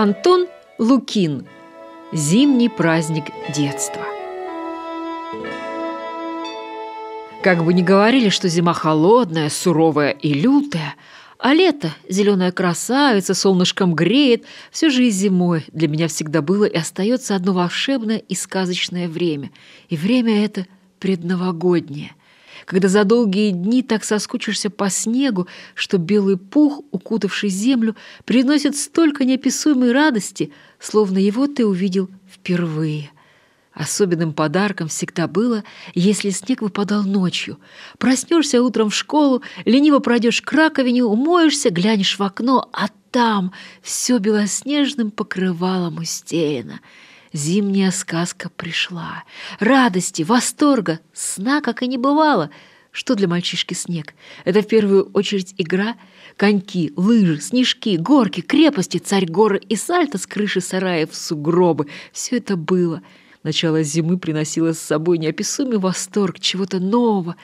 Антон Лукин. Зимний праздник детства. Как бы ни говорили, что зима холодная, суровая и лютая, а лето, зеленая красавица, солнышком греет, все же и зимой для меня всегда было и остается одно волшебное и сказочное время. И время это предновогоднее когда за долгие дни так соскучишься по снегу, что белый пух, укутавший землю, приносит столько неописуемой радости, словно его ты увидел впервые. Особенным подарком всегда было, если снег выпадал ночью. Проснешься утром в школу, лениво пройдешь к раковине, умоешься, глянешь в окно, а там все белоснежным покрывалом устелено — Зимняя сказка пришла. Радости, восторга, сна как и не бывало. Что для мальчишки снег? Это в первую очередь игра. Коньки, лыжи, снежки, горки, крепости, царь горы и сальто с крыши сараев, сугробы. Все это было. Начало зимы приносило с собой неописуемый восторг чего-то нового.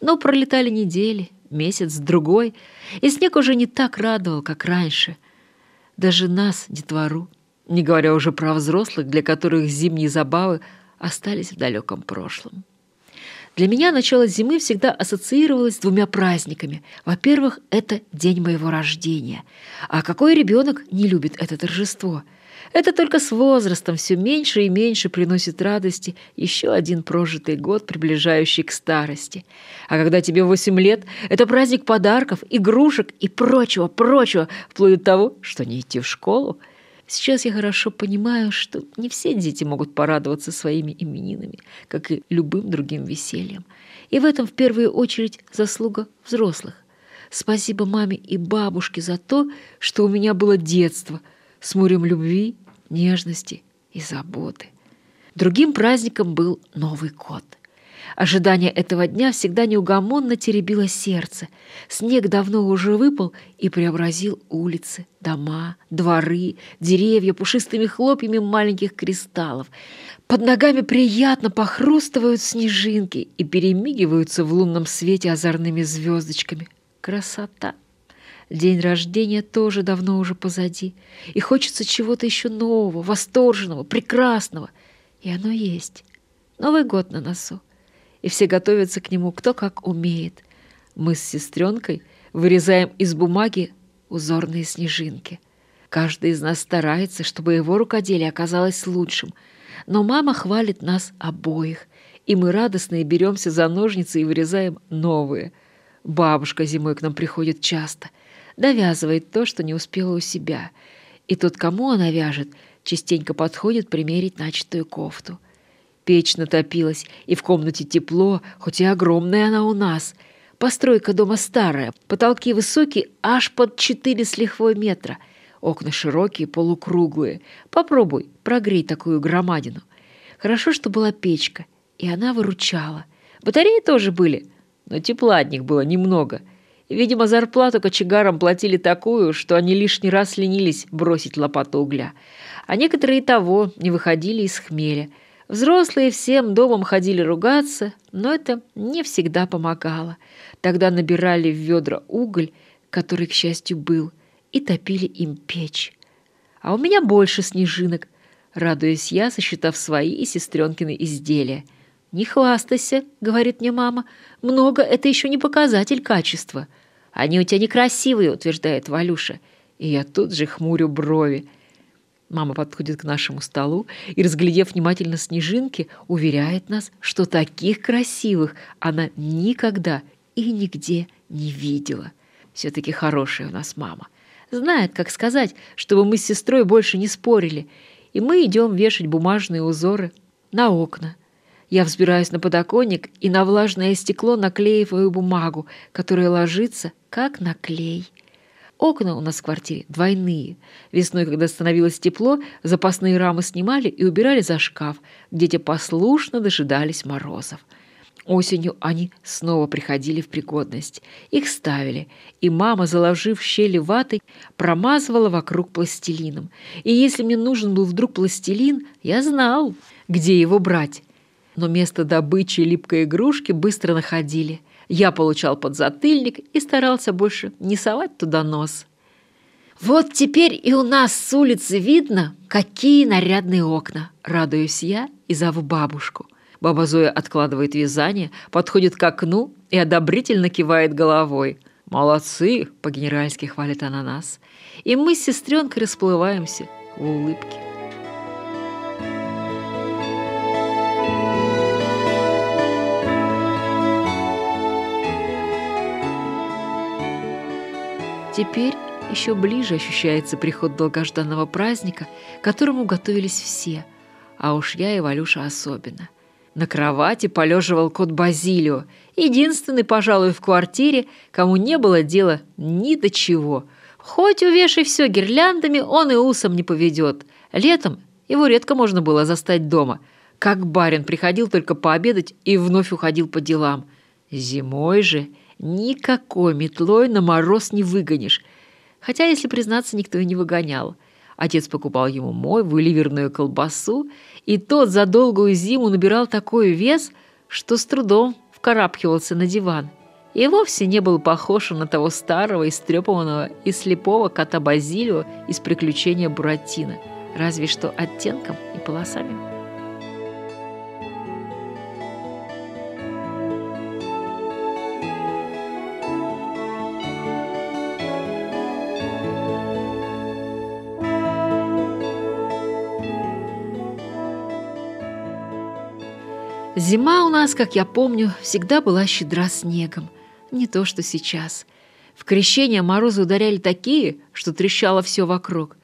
Но пролетали недели, месяц, другой, и снег уже не так радовал, как раньше. Даже нас, детвору, не говоря уже про взрослых, для которых зимние забавы остались в далеком прошлом. Для меня начало зимы всегда ассоциировалось с двумя праздниками. Во-первых, это день моего рождения. А какой ребенок не любит это торжество? Это только с возрастом все меньше и меньше приносит радости еще один прожитый год, приближающий к старости. А когда тебе 8 лет, это праздник подарков, игрушек и прочего-прочего, вплоть до того, что не идти в школу – Сейчас я хорошо понимаю, что не все дети могут порадоваться своими именинами, как и любым другим весельем. И в этом в первую очередь заслуга взрослых. Спасибо маме и бабушке за то, что у меня было детство с морем любви, нежности и заботы. Другим праздником был Новый год – Ожидание этого дня всегда неугомонно теребило сердце. Снег давно уже выпал и преобразил улицы, дома, дворы, деревья пушистыми хлопьями маленьких кристаллов. Под ногами приятно похрустывают снежинки и перемигиваются в лунном свете озорными звездочками. Красота! День рождения тоже давно уже позади, и хочется чего-то еще нового, восторженного, прекрасного. И оно есть. Новый год на носу и все готовятся к нему кто как умеет. Мы с сестренкой вырезаем из бумаги узорные снежинки. Каждый из нас старается, чтобы его рукоделие оказалось лучшим, но мама хвалит нас обоих, и мы радостно беремся за ножницы и вырезаем новые. Бабушка зимой к нам приходит часто, довязывает то, что не успела у себя, и тот, кому она вяжет, частенько подходит примерить начатую кофту — Печь натопилась, и в комнате тепло, хоть и огромная она у нас. Постройка дома старая, потолки высокие, аж под четыре с лихвой метра. Окна широкие, полукруглые. Попробуй, прогрей такую громадину. Хорошо, что была печка, и она выручала. Батареи тоже были, но тепла от них было немного. Видимо, зарплату кочегарам платили такую, что они лишний раз ленились бросить лопату угля. А некоторые и того не выходили из хмеля – Взрослые всем домом ходили ругаться, но это не всегда помогало. Тогда набирали в ведра уголь, который, к счастью, был, и топили им печь. А у меня больше снежинок, радуясь я, сосчитав свои и сестренкины изделия. «Не хвастайся», — говорит мне мама, — «много — это еще не показатель качества». «Они у тебя некрасивые», — утверждает Валюша. И я тут же хмурю брови. Мама подходит к нашему столу и, разглядев внимательно снежинки, уверяет нас, что таких красивых она никогда и нигде не видела. Все-таки хорошая у нас мама. Знает, как сказать, чтобы мы с сестрой больше не спорили. И мы идем вешать бумажные узоры на окна. Я взбираюсь на подоконник и на влажное стекло наклеиваю бумагу, которая ложится, как на клей. Окна у нас в квартире двойные. Весной, когда становилось тепло, запасные рамы снимали и убирали за шкаф, где те послушно дожидались морозов. Осенью они снова приходили в пригодность. Их ставили, и мама, заложив щели ватой, промазывала вокруг пластилином. И если мне нужен был вдруг пластилин, я знал, где его брать. Но место добычи липкой игрушки быстро находили – я получал подзатыльник и старался больше не совать туда нос. Вот теперь и у нас с улицы видно, какие нарядные окна. Радуюсь я и зову бабушку. Баба Зоя откладывает вязание, подходит к окну и одобрительно кивает головой. «Молодцы!» — по-генеральски хвалит она нас. И мы с сестренкой расплываемся в улыбке. Теперь еще ближе ощущается приход долгожданного праздника, которому готовились все, а уж я и Валюша особенно. На кровати полеживал кот Базилио, единственный, пожалуй, в квартире, кому не было дела ни до чего. Хоть увешай все гирляндами, он и усом не поведет. Летом его редко можно было застать дома. Как барин приходил только пообедать и вновь уходил по делам. Зимой же никакой метлой на мороз не выгонишь. Хотя, если признаться, никто и не выгонял. Отец покупал ему мойву и колбасу, и тот за долгую зиму набирал такой вес, что с трудом вкарабкивался на диван. И вовсе не был похож на того старого, истрепанного и слепого кота Базилио из «Приключения Буратино», разве что оттенком и полосами. Зима у нас, как я помню, всегда была щедра снегом. Не то, что сейчас. В крещение морозы ударяли такие, что трещало все вокруг.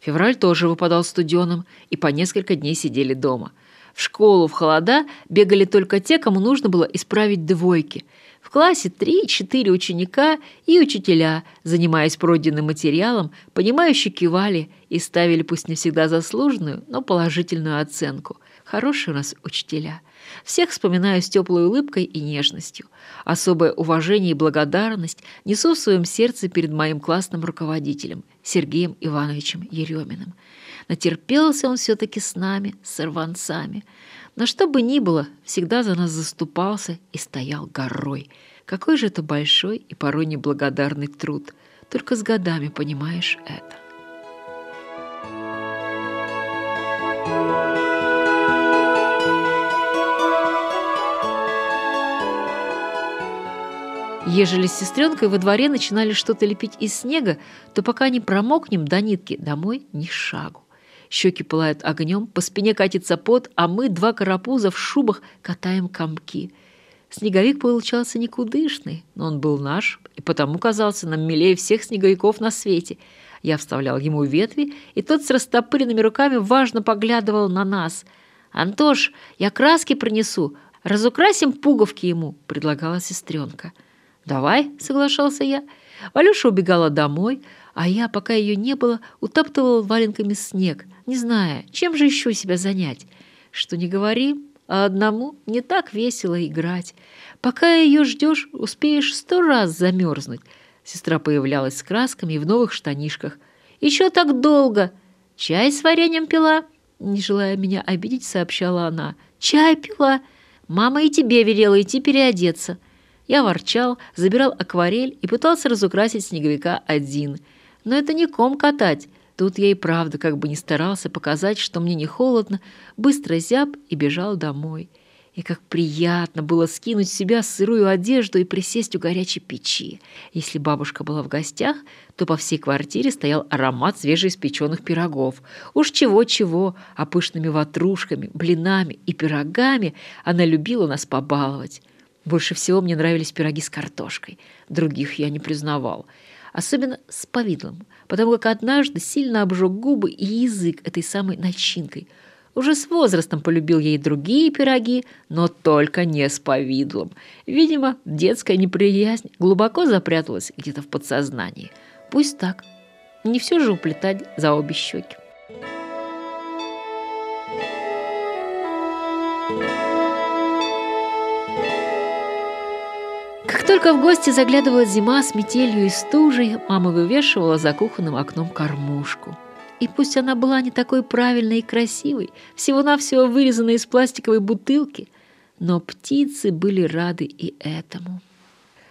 Февраль тоже выпадал студеным, и по несколько дней сидели дома. В школу в холода бегали только те, кому нужно было исправить двойки. В классе три-четыре ученика и учителя, занимаясь пройденным материалом, понимающе кивали и ставили пусть не всегда заслуженную, но положительную оценку. Хорошие у нас учителя – всех вспоминаю с теплой улыбкой и нежностью. Особое уважение и благодарность несу в своем сердце перед моим классным руководителем Сергеем Ивановичем Ереминым. Натерпелся он все-таки с нами, сорванцами. Но что бы ни было, всегда за нас заступался и стоял горой. Какой же это большой и порой неблагодарный труд. Только с годами понимаешь это. Ежели с сестренкой во дворе начинали что-то лепить из снега, то пока не промокнем до нитки, домой ни шагу. Щеки пылают огнем, по спине катится пот, а мы, два карапуза в шубах, катаем комки. Снеговик получался никудышный, но он был наш, и потому казался нам милее всех снеговиков на свете. Я вставлял ему ветви, и тот с растопыренными руками важно поглядывал на нас. «Антош, я краски принесу, разукрасим пуговки ему», — предлагала сестренка. «Давай», — соглашался я. Валюша убегала домой, а я, пока ее не было, утаптывал валенками снег, не зная, чем же еще себя занять. Что не говори, а одному не так весело играть. Пока ее ждешь, успеешь сто раз замерзнуть. Сестра появлялась с красками в новых штанишках. «Еще так долго! Чай с вареньем пила?» Не желая меня обидеть, сообщала она. «Чай пила! Мама и тебе велела идти переодеться». Я ворчал, забирал акварель и пытался разукрасить снеговика один. Но это не ком катать. Тут я и правда как бы не старался показать, что мне не холодно, быстро зяб и бежал домой. И как приятно было скинуть с себя сырую одежду и присесть у горячей печи. Если бабушка была в гостях, то по всей квартире стоял аромат свежеиспеченных пирогов. Уж чего-чего, а пышными ватрушками, блинами и пирогами она любила нас побаловать. Больше всего мне нравились пироги с картошкой. Других я не признавал. Особенно с повидлом, потому как однажды сильно обжег губы и язык этой самой начинкой. Уже с возрастом полюбил ей другие пироги, но только не с повидлом. Видимо, детская неприязнь глубоко запряталась где-то в подсознании. Пусть так. Не все же уплетать за обе щеки. Только в гости заглядывала зима с метелью и стужей, мама вывешивала за кухонным окном кормушку. И пусть она была не такой правильной и красивой, всего-навсего вырезанной из пластиковой бутылки, но птицы были рады и этому.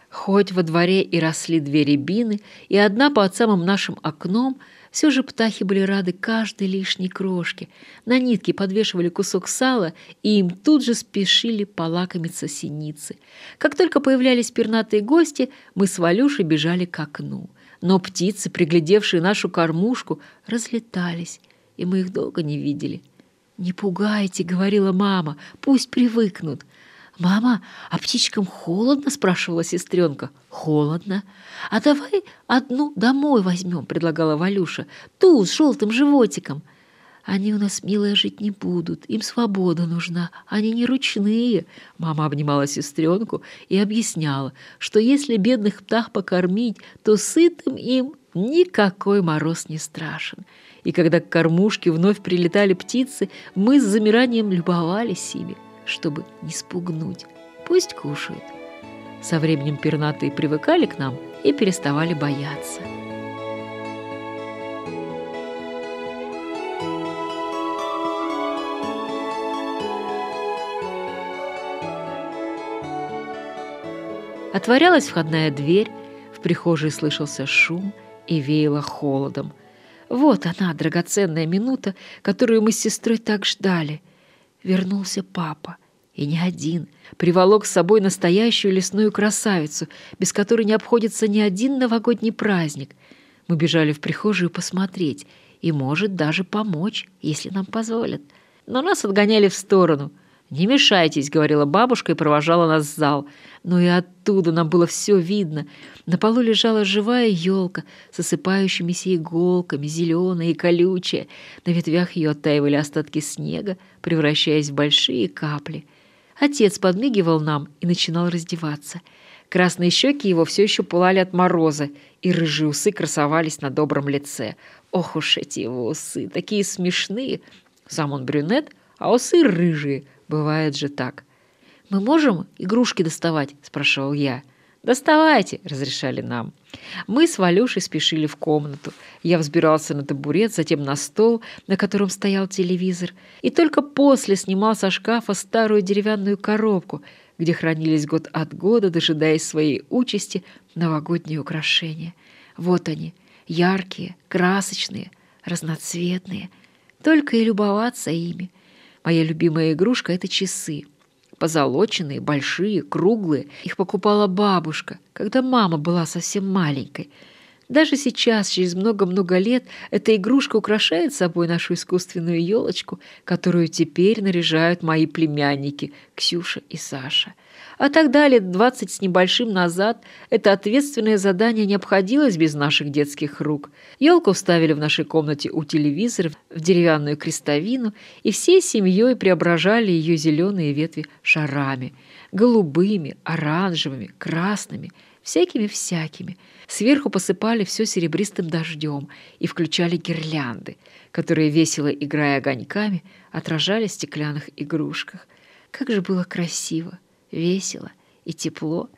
Хоть во дворе и росли две рябины, и одна под самым нашим окном, все же птахи были рады каждой лишней крошке. На нитке подвешивали кусок сала, и им тут же спешили полакомиться синицы. Как только появлялись пернатые гости, мы с Валюшей бежали к окну. Но птицы, приглядевшие нашу кормушку, разлетались, и мы их долго не видели. «Не пугайте», — говорила мама, — «пусть привыкнут». «Мама, а птичкам холодно?» — спрашивала сестренка. «Холодно. А давай одну домой возьмем», — предлагала Валюша. «Ту с желтым животиком». «Они у нас, милые, жить не будут. Им свобода нужна. Они не ручные». Мама обнимала сестренку и объясняла, что если бедных птах покормить, то сытым им никакой мороз не страшен. И когда к кормушке вновь прилетали птицы, мы с замиранием любовались ими чтобы не спугнуть. Пусть кушают. Со временем пернатые привыкали к нам и переставали бояться. Отворялась входная дверь, в прихожей слышался шум и веяло холодом. Вот она, драгоценная минута, которую мы с сестрой так ждали — вернулся папа. И не один. Приволок с собой настоящую лесную красавицу, без которой не обходится ни один новогодний праздник. Мы бежали в прихожую посмотреть и, может, даже помочь, если нам позволят. Но нас отгоняли в сторону — «Не мешайтесь», — говорила бабушка и провожала нас в зал. Но и оттуда нам было все видно. На полу лежала живая елка с осыпающимися иголками, зеленая и колючая. На ветвях ее оттаивали остатки снега, превращаясь в большие капли. Отец подмигивал нам и начинал раздеваться. Красные щеки его все еще пылали от мороза, и рыжие усы красовались на добром лице. Ох уж эти его усы, такие смешные! Сам он брюнет, а усы рыжие — Бывает же так. «Мы можем игрушки доставать?» – спрашивал я. «Доставайте!» – разрешали нам. Мы с Валюшей спешили в комнату. Я взбирался на табурет, затем на стол, на котором стоял телевизор, и только после снимал со шкафа старую деревянную коробку, где хранились год от года, дожидаясь своей участи, новогодние украшения. Вот они, яркие, красочные, разноцветные. Только и любоваться ими – Моя любимая игрушка — это часы. Позолоченные, большие, круглые. Их покупала бабушка, когда мама была совсем маленькой. Даже сейчас, через много-много лет, эта игрушка украшает собой нашу искусственную елочку, которую теперь наряжают мои племянники Ксюша и Саша. А тогда, лет двадцать с небольшим назад, это ответственное задание не обходилось без наших детских рук. Елку вставили в нашей комнате у телевизора в деревянную крестовину, и всей семьей преображали ее зеленые ветви шарами. Голубыми, оранжевыми, красными, всякими-всякими. Сверху посыпали все серебристым дождем и включали гирлянды, которые, весело играя огоньками, отражали в стеклянных игрушках. Как же было красиво! весело и тепло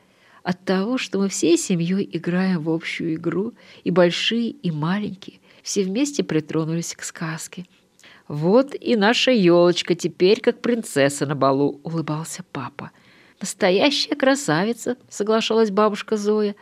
от того, что мы всей семьей играем в общую игру, и большие, и маленькие, все вместе притронулись к сказке. «Вот и наша елочка теперь как принцесса на балу», — улыбался папа. «Настоящая красавица», — соглашалась бабушка Зоя.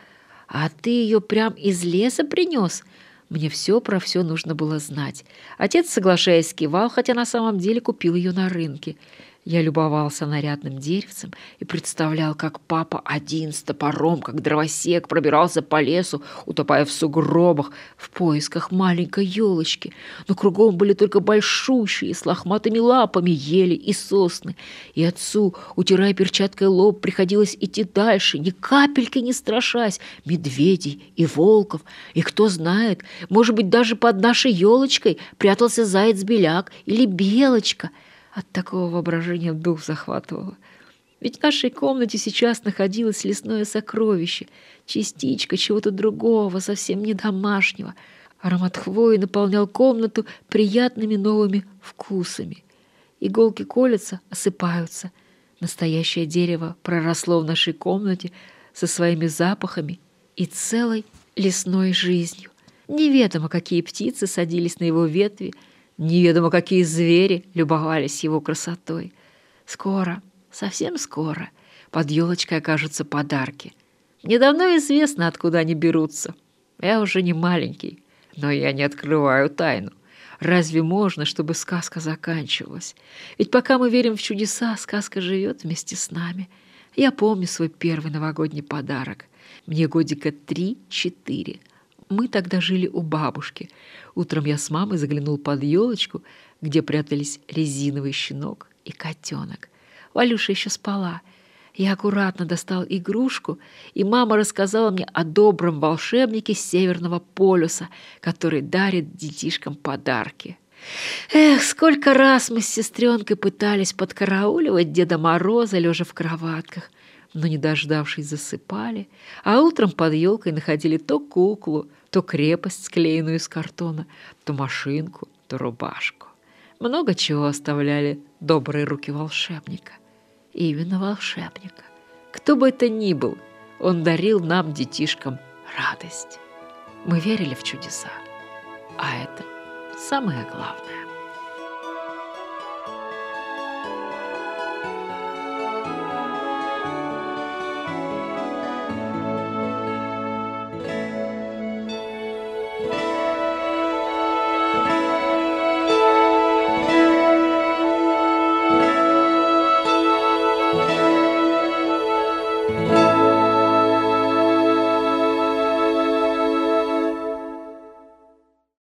«А ты ее прям из леса принес?» Мне все про все нужно было знать. Отец, соглашаясь, кивал, хотя на самом деле купил ее на рынке. Я любовался нарядным деревцем и представлял, как папа один с топором, как дровосек, пробирался по лесу, утопая в сугробах, в поисках маленькой елочки. Но кругом были только большущие, с лохматыми лапами ели и сосны. И отцу, утирая перчаткой лоб, приходилось идти дальше, ни капельки не страшась медведей и волков. И кто знает, может быть, даже под нашей елочкой прятался заяц-беляк или белочка — от такого воображения дух захватывало. Ведь в нашей комнате сейчас находилось лесное сокровище, частичка чего-то другого, совсем не домашнего. Аромат хвои наполнял комнату приятными новыми вкусами. Иголки колятся, осыпаются. Настоящее дерево проросло в нашей комнате со своими запахами и целой лесной жизнью. Неведомо, какие птицы садились на его ветви, Неведомо какие звери любовались его красотой. Скоро, совсем скоро, под елочкой окажутся подарки. Недавно известно, откуда они берутся. Я уже не маленький, но я не открываю тайну. Разве можно, чтобы сказка заканчивалась? Ведь пока мы верим в чудеса, сказка живет вместе с нами. Я помню свой первый новогодний подарок. Мне годика три-четыре. Мы тогда жили у бабушки. Утром я с мамой заглянул под елочку, где прятались резиновый щенок и котенок. Валюша еще спала. Я аккуратно достал игрушку, и мама рассказала мне о добром волшебнике Северного полюса, который дарит детишкам подарки. Эх, сколько раз мы с сестренкой пытались подкарауливать Деда Мороза, лежа в кроватках, но, не дождавшись, засыпали, а утром под елкой находили то куклу, то крепость, склеенную из картона, то машинку, то рубашку. Много чего оставляли добрые руки волшебника. Именно волшебника. Кто бы это ни был, он дарил нам, детишкам, радость. Мы верили в чудеса. А это самое главное.